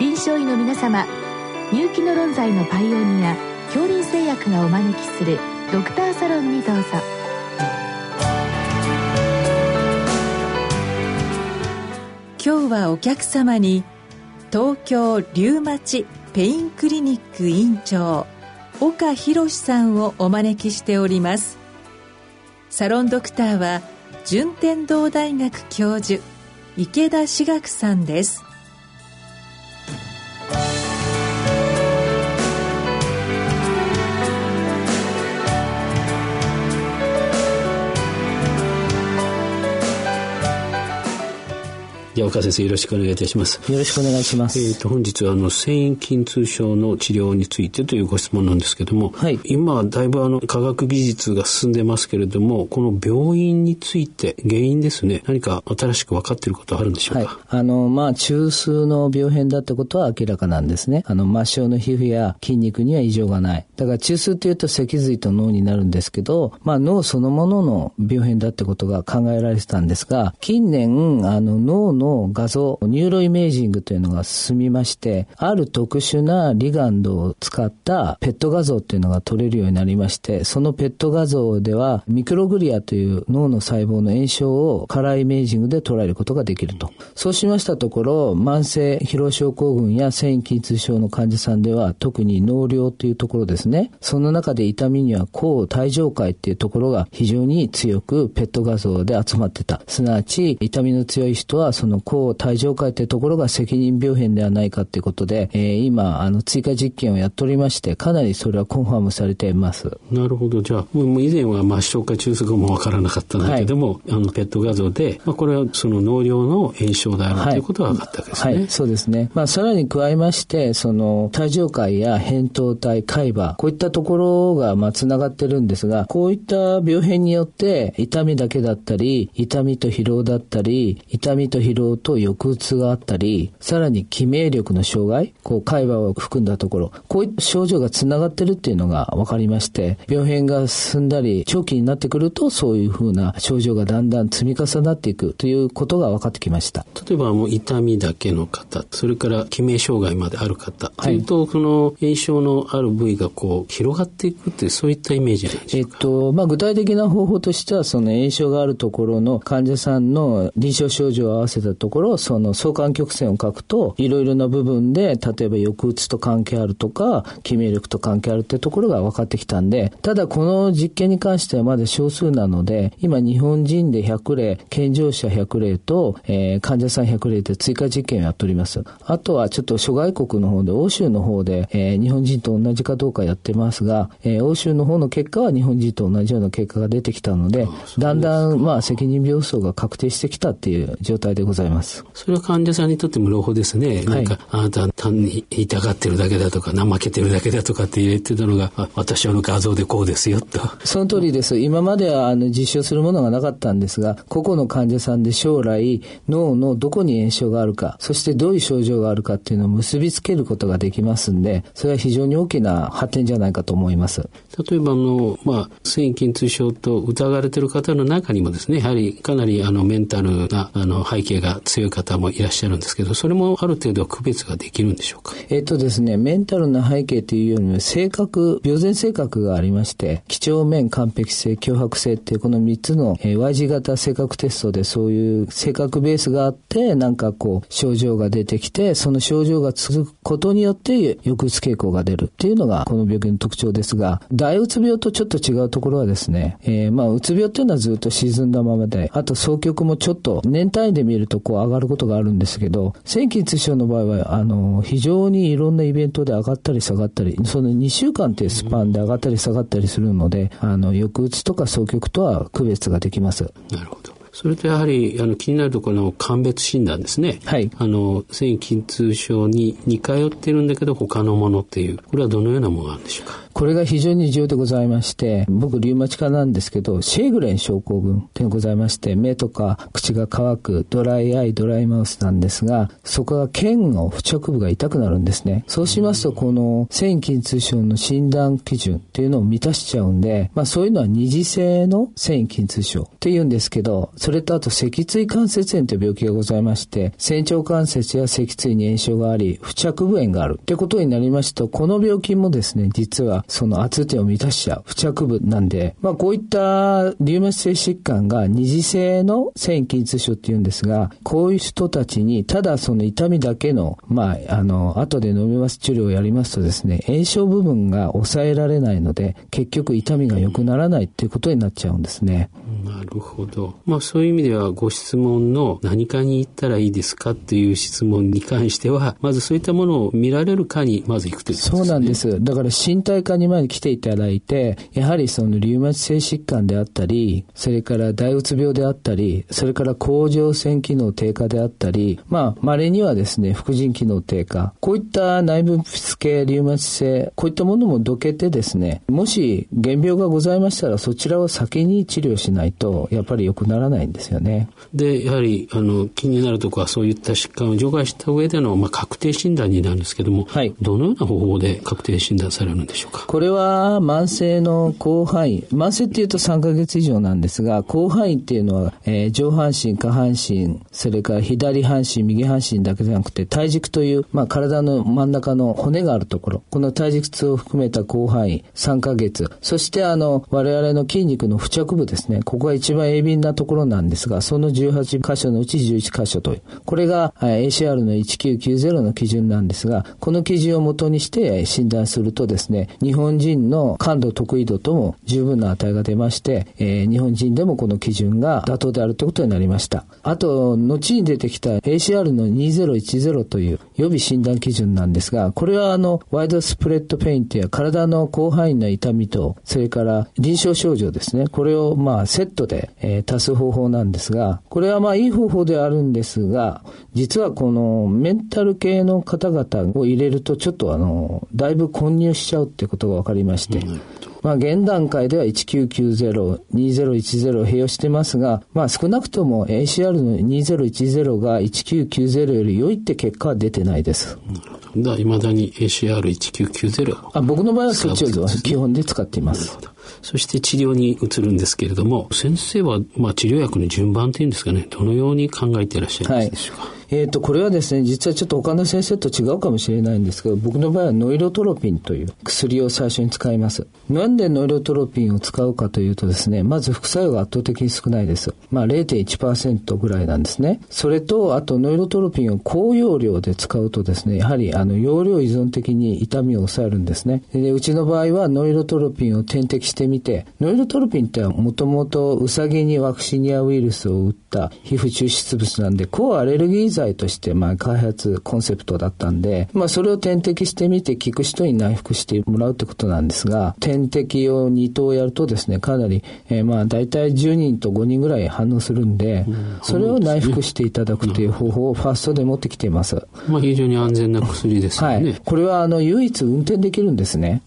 臨床医の皆様入気の論剤のパイオニア恐林製薬がお招きするドクターサロンにどうぞ。今日はお客様に東京リウマチペインクリニック院長岡博さんをお招きしております。サロンドクターは順天堂大学教授池田志学さんです。じゃあ岡先生よろしくお願いいたします。よろしくお願いします。えっ、ー、と本日はあの繊維筋痛症の治療についてというご質問なんですけども、はい、今だいぶあの科学技術が進んでますけれども、この病院について原因ですね、何か新しく分かっていることはあるんでしょうか？はい、あのまあ中枢の病変だってことは明らかなんですね。あの末梢の皮膚や筋肉には異常がない。だから中枢というと脊髄と脳になるんですけど、まあ脳そのものの病変だってことが考えられてたんですが、近年あの脳のの画像、 neuroimaging というのが進みまして、ある特殊なリガンドを使った PET 画像っていうのが撮れるようになりまして、その PET 画像ではミクログリアという脳の細胞の炎症を color imaging で捉えることができると。そうしましたところ、慢性疲労症候群や線維筋痛症の患者さんでは特に脳梁というところですね。その中で痛みには後帯状回っていうところが非常に強くペット画像で集まってた。すなわち痛みの強い人はその抗帯状界というところが責任病変ではないかということで、えー、今、あの、追加実験をやっておりまして、かなりそれはコンファームされています。なるほど。じゃあ、もう以前は末梢か中枢かもわからなかったんだけども、はい、あの、ペット画像で、まあ、これはその脳量の炎症であるということが分かったわけですね。はい、そうですね。まあ、さらに加えまして、その、帯状界や扁桃体、海馬、こういったところが、まあ、つながってるんですが、こういった病変によって、痛みだけだったり、痛みと疲労だったり、痛みと疲労と抑うつがあったり、さらに記名力の障害、こう海馬を含んだところ、こういった症状がつながってるっていうのが分かりまして、病変が進んだり、長期になってくると、そういうふうな症状がだんだん積み重なっていくということが分かってきました。例えばもう痛みだけの方、それから記名障害まである方、はい、というと、その炎症のある部位がこう広がっていくっていうそういったイメージなんでしょうか？えっと、まあ具体的な方法としては、その炎症があるところの患者さんの臨床症状を合わせたところ、その相関曲線を書くと、いろいろな部分で、例えば抑うつと関係あるとか、記名力と関係あるってところが分かってきたんで、ただこの実験に関してはまだ少数なので、今日本人で100例、健常者100例と、えー、患者さん100例で追加実験をやっております。あとはちょっと諸外国の方で、欧州の方で、えー、日本人と同じかどうかやってますが、えー、欧州の方の結果は日本人と同じような結果が出てきたので、だんだんまあ責任病巣が確定してきたっていう状態でございます。それは患者さんにとっても朗報ですね。なんか、あなた単に痛がってるだけだとか、怠けてるだけだとかって言ってたのが、私はの画像でこうですよと。その通りです。今まではあの実証するものがなかったんですが、個々の患者さんで将来脳のどこに炎症があるか、そしてどういう症状があるかっていうのを結びつけることができますんで、それは非常に大きな発展じゃないかと思います。例えばあの、まあ、繊維筋痛症と疑われている方の中にもですね、やはりかなりあのメンタルなあの背景が強い方もいらっしゃるんですけど、それもある程度区別ができるんでしょうか？えっ、とですね、メンタルな背景というよりも性格、病前性格がありまして、几帳面、完璧性、脅迫性っていうこの3つの、えー、Y 字型性格テストでそういう性格ベースがあって、なんかこう、症状が出てきて、その症状が続くことによって抑うつ傾向が出るっていうのがこの病気の特徴ですが、大うつ病とちょっと違うところはですね、えー、まあ、うつ病っていうのはずっと沈んだままで、あと双極もちょっと年単位で見るとこう上がることがあるんですけど、線筋痛症の場合は、あの、非常にいろんなイベントで上がったり下がったり、その2週間っていうスパンで上がったり下がったりするので、あの、抑うつとか双極とは区別ができます。なるほど。それとやはりあの気になるところの鑑別診断ですね。はい。あの繊維筋痛症に似通ってるんだけど他のものっていうこれはどのようなものがあるんでしょうか？これが非常に重要でございまして、僕、リウマチ科なんですけど、シェーグレン症候群っていうのがございまして、目とか口が乾く、ドライアイ、ドライマウスなんですが、そこは腱の付着部が痛くなるんですね。そうしますと、この繊維筋痛症の診断基準っていうのを満たしちゃうんで、まあそういうのは二次性の繊維筋痛症って言うんですけど、それとあと脊椎関節炎という病気がございまして、仙腸関節や脊椎に炎症があり、付着部炎があるってことになりますと、この病気もですね、実はその圧点を満たしちゃう付着部なんで、まあこういったリウマチ性疾患が二次性の線維筋痛症って言うんですが、こういう人たちにただその痛みだけの、まあ、あの、後で飲みます治療をやりますとですね、炎症部分が抑えられないので、結局痛みが良くならないっていうことになっちゃうんですね。なるほど。まあそういう意味ではご質問の何かに行ったらいいですかっていう質問に関しては、まずそういったものを見られるかにまず行くということですね。そうなんです。だから身体科にまで来ていただいて、やはりそのリウマチ性疾患であったり、それから大うつ病であったり、それから甲状腺機能低下であったり、まあ稀にはですね、副腎機能低下、こういった内分泌系リウマチ性、こういったものもどけてですね、もし原病がございましたらそちらを先に治療しないと、やっぱり良くならないんですよね。で、やはり、あの、気になるところはそういった疾患を除外した上での、まあ、確定診断になるんですけども、はい。どのような方法で確定診断されるんでしょうか？これは、慢性の広範囲。慢性っていうと3ヶ月以上なんですが、広範囲っていうのは、えー、上半身、下半身、それから左半身、右半身だけじゃなくて、体軸という、まあ、体の真ん中の骨があるところ、この体軸痛を含めた広範囲、3ヶ月。そして、あの、我々の筋肉の付着部ですね。ここが一番鋭敏なところなんですが、その18箇所のうち11箇所という。これが ACR の1990の基準なんですが、この基準をもとにして診断するとですね、日本人の感度得意度とも十分な値が出まして、えー、日本人でもこの基準が妥当であるということになりました。あと、後に出てきた ACR の2010という予備診断基準なんですが、これはあの、ワイドスプレッドペイントや体の広範囲の痛みと、それから臨床症状ですね、これをまあセットで、えー、足す方法なんですが、これはまあいい方法ではあるんですが、実はこのメンタル系の方々を入れるとちょっとあの、だいぶ混入しちゃうっていうことが分かりまして、うん。まあ、現段階では1990、2010併用してますが、まあ、少なくとも ACR の2010が1990より良いって結果は出てないです。だいまだに ACR1990 あ僕の場合はそっちを基本で使っています。そして治療に移るんですけれども、先生は、まあ、治療薬の順番っていうんですかね、どのように考えていらっしゃいますでしょうか？はいえっ、ー、と、これはですね、実はちょっと他の先生と違うかもしれないんですけど、僕の場合はノイロトロピンという薬を最初に使います。なんでノイロトロピンを使うかというとですね、まず副作用が圧倒的に少ないです。まあ0.1%ぐらいなんですね。それと、あとノイロトロピンを高容量で使うとですね、やはりあの容量依存的に痛みを抑えるんですね。で、うちの場合はノイロトロピンを点滴してみて、ノイロトロピンってもともとウサギにワクシニアウイルスを打った皮膚抽出物なんで、抗アレルギー剤として、まあ、開発コンセプトだったんで、まあ、それを点滴してみて効く人に内服してもらうってことなんですが、点滴を2頭やるとですね、かなり、えー、まあ、大体10人と5人ぐらい反応するんで、うん、それを内服していただくという方法をファーストで持ってきています。まあ、非常に安全な薬ですね。はい。これは、あの、唯一運転できるんですね。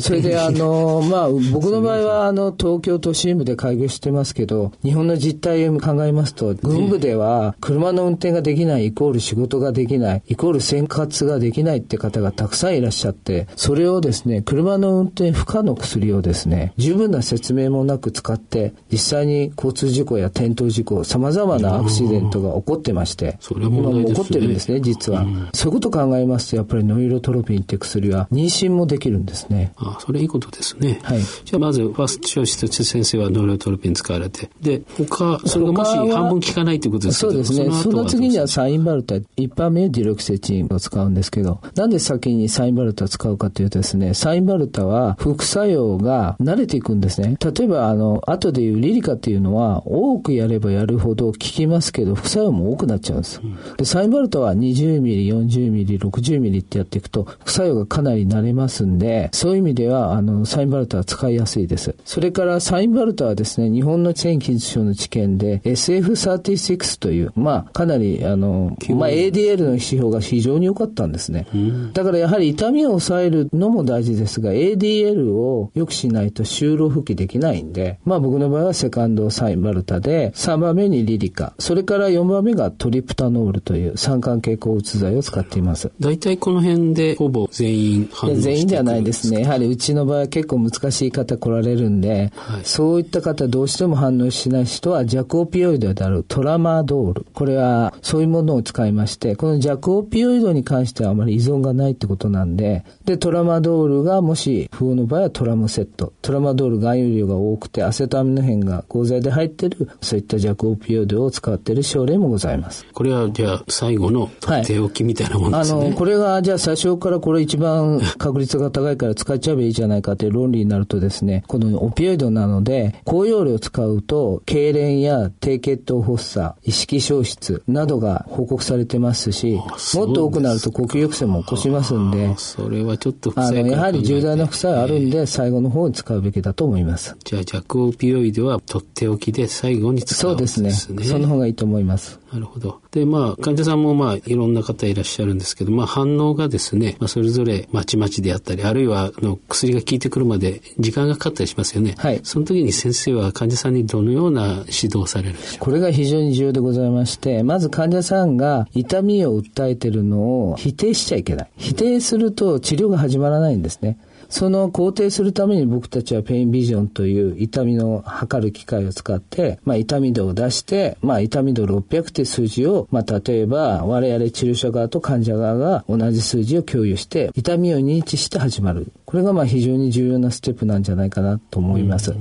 それで、あの、まあ、僕の場合は、あの、東京都心部で開業してますけど、日本の実態を考えますと、軍部では車の運転ができないイコール仕事ができない、イコール生活ができないって方がたくさんいらっしゃって、それをですね、車の運転不可の薬をですね、十分な説明もなく使って、実際に交通事故や転倒事故、様々なアクシデントが起こってまして、今も起こってるんですね、実は。そういうことを考えますと、やっぱりノイロトロピンって薬は妊娠もできるんですね。あそれいいことですね。はい。じゃあまず、ファーストチョイスと先生はノイロトロピン使われて、で、他、それがもし半分効かないということですかそうですね。その次にはサインバルタ、一般名ディロキセチンを使うんですけど、なんで先にサインバルタを使うかというとですね、サインバルタは副作用が慣れていくんですね。例えば、あの、後でいうリリカっていうのは、多くやればやるほど効きますけど、副作用も多くなっちゃうんです。で、サインバルタは20ミリ、40ミリ、60ミリってやっていくと、副作用がかなり慣れますんで、そういう意味では、あの、サインバルタは使いやすいです。それから、サインバルタはですね、日本の繊維筋症の治験で SF36 という、まあ、かなり、あの、の、まあ、ADL の指標が非常に良かったんですね。だからやはり痛みを抑えるのも大事ですが、ADL を良くしないと就労復帰できないんで、まあ僕の場合はセカンドサイマルタで、3番目にリリカ、それから4番目がトリプタノールという酸化系抗うつ剤を使っています。大体この辺でほぼ全員反応して全員じゃないですね。やはりうちの場合は結構難しい方来られるんで、はい、そういった方どうしても反応しない人は弱オピオイドであるトラマドール。これはそういうものを使いまして、この弱オピオイドに関してはあまり依存がないってことなんで、で、トラマドールがもし不法の場合はトラムセット。トラマドール含有量が多くてアセトアミノヘンが鋼剤で入ってる、そういった弱オピオイドを使っている症例もございます。これはじゃあ最後のとっておきみたいなもんですね。はい、あの、これがじゃあ最初からこれ一番確率が高いから使っちゃえばいいじゃないかという論理になるとですね、このオピオイドなので、高容量を使うと、痙攣や低血糖発作、意識消失などが報告されてますし、もっと多くなると呼吸抑制も起こしますんで、それはちょっとあの、やはり重大な副作用あるんで、最後の方に使うべきだと思います。じゃあ弱オピオイドはとっておきで最後に使うね。そうですね。その方がいいと思います。なるほど。で、まあ、患者さんもまあ、いろんな方いらっしゃるんですけど、まあ、反応がですね、まあ、それぞれまちまちであったり、あるいは、あの、薬が効いてくるまで時間がかかったりしますよね。はい。その時に先生は患者さんにどのような指導をされるこれが非常に重要でございまして、まず患者さんが痛みを訴えてるのを否定しちゃいけない。否定すると治療が始まらないんですね。その肯定するために僕たちはペインビジョンという痛みの測る機械を使って、まあ、痛み度を出して、まあ、痛み度600って数字を、まあ、例えば我々治療者側と患者側が同じ数字を共有して、痛みを認知して始まる。これがまあ非常に重要なステップなんじゃないかなと思います。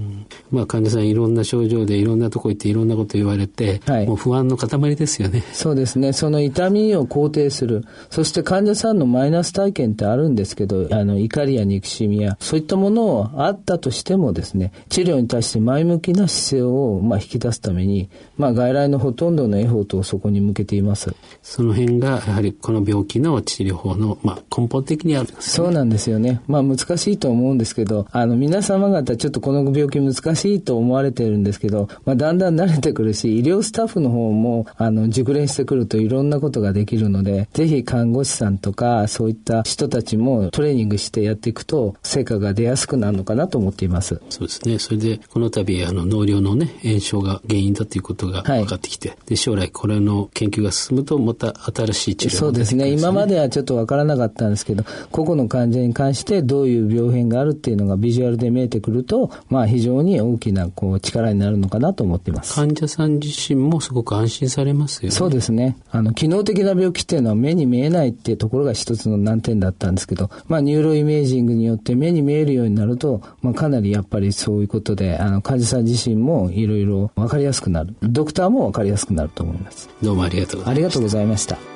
まあ、患者さんいろんな症状でいろんなとこ行っていろんなこと言われて、はい、もう不安の塊ですよね。そうですね。その痛みを肯定する。そして患者さんのマイナス体験ってあるんですけど、あの、怒りや憎しみや、そういったものをあったとしてもですね、治療に対して前向きな姿勢を、まあ、引き出すために、まあ、外来のほとんどのエフォートをそこに向けています。その辺が、やはりこの病気の治療法の、まあ、根本的にあるね。そうなんですよね。まあ、難しいと思うんですけど、あの、皆様方ちょっとこの病気難しいと思われてるんですけど、まあ、だんだん慣れてくるし、医療スタッフの方も、あの、熟練してくるといろんなことができるので、ぜひ看護師さんとか、そういった人たちもトレーニングしてやっていくと、成果が出やすくなるのかなと思っています。そうですね。それで、この度、あの、脳瘤のね、炎症が原因だということが分かってきて、はい、で、将来これの研究が進むと、また新しい治療が、ね、そうですね。今まではちょっと分からなかったんですけど、個々の患者に関してどういう病変があるっていうのがビジュアルで見えてくると、まあ、非常に大きな、こう、力になるのかなと思っています。患者さん自身もすごく安心されますよね。そうですね。あの、機能的な病気っていうのは目に見えないっていうところが一つの難点だったんですけど、まあ、 neuroimaging によって目に見えるようになると、まあ、かなりやっぱりそういうことで、あの、患者さん自身もいろいろ分かりやすくなる。ドクターも分かりやすくなると思います。どうもありがとうございました。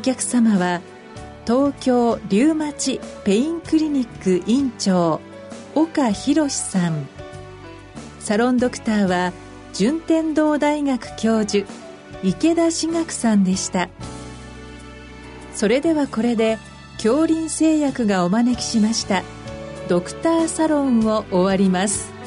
お客様は東京リウマチペインクリニック院長岡博さん。サロンドクターは順天堂大学教授池田志学さんでした。それではこれで恐林製薬がお招きしましたドクターサロンを終わります。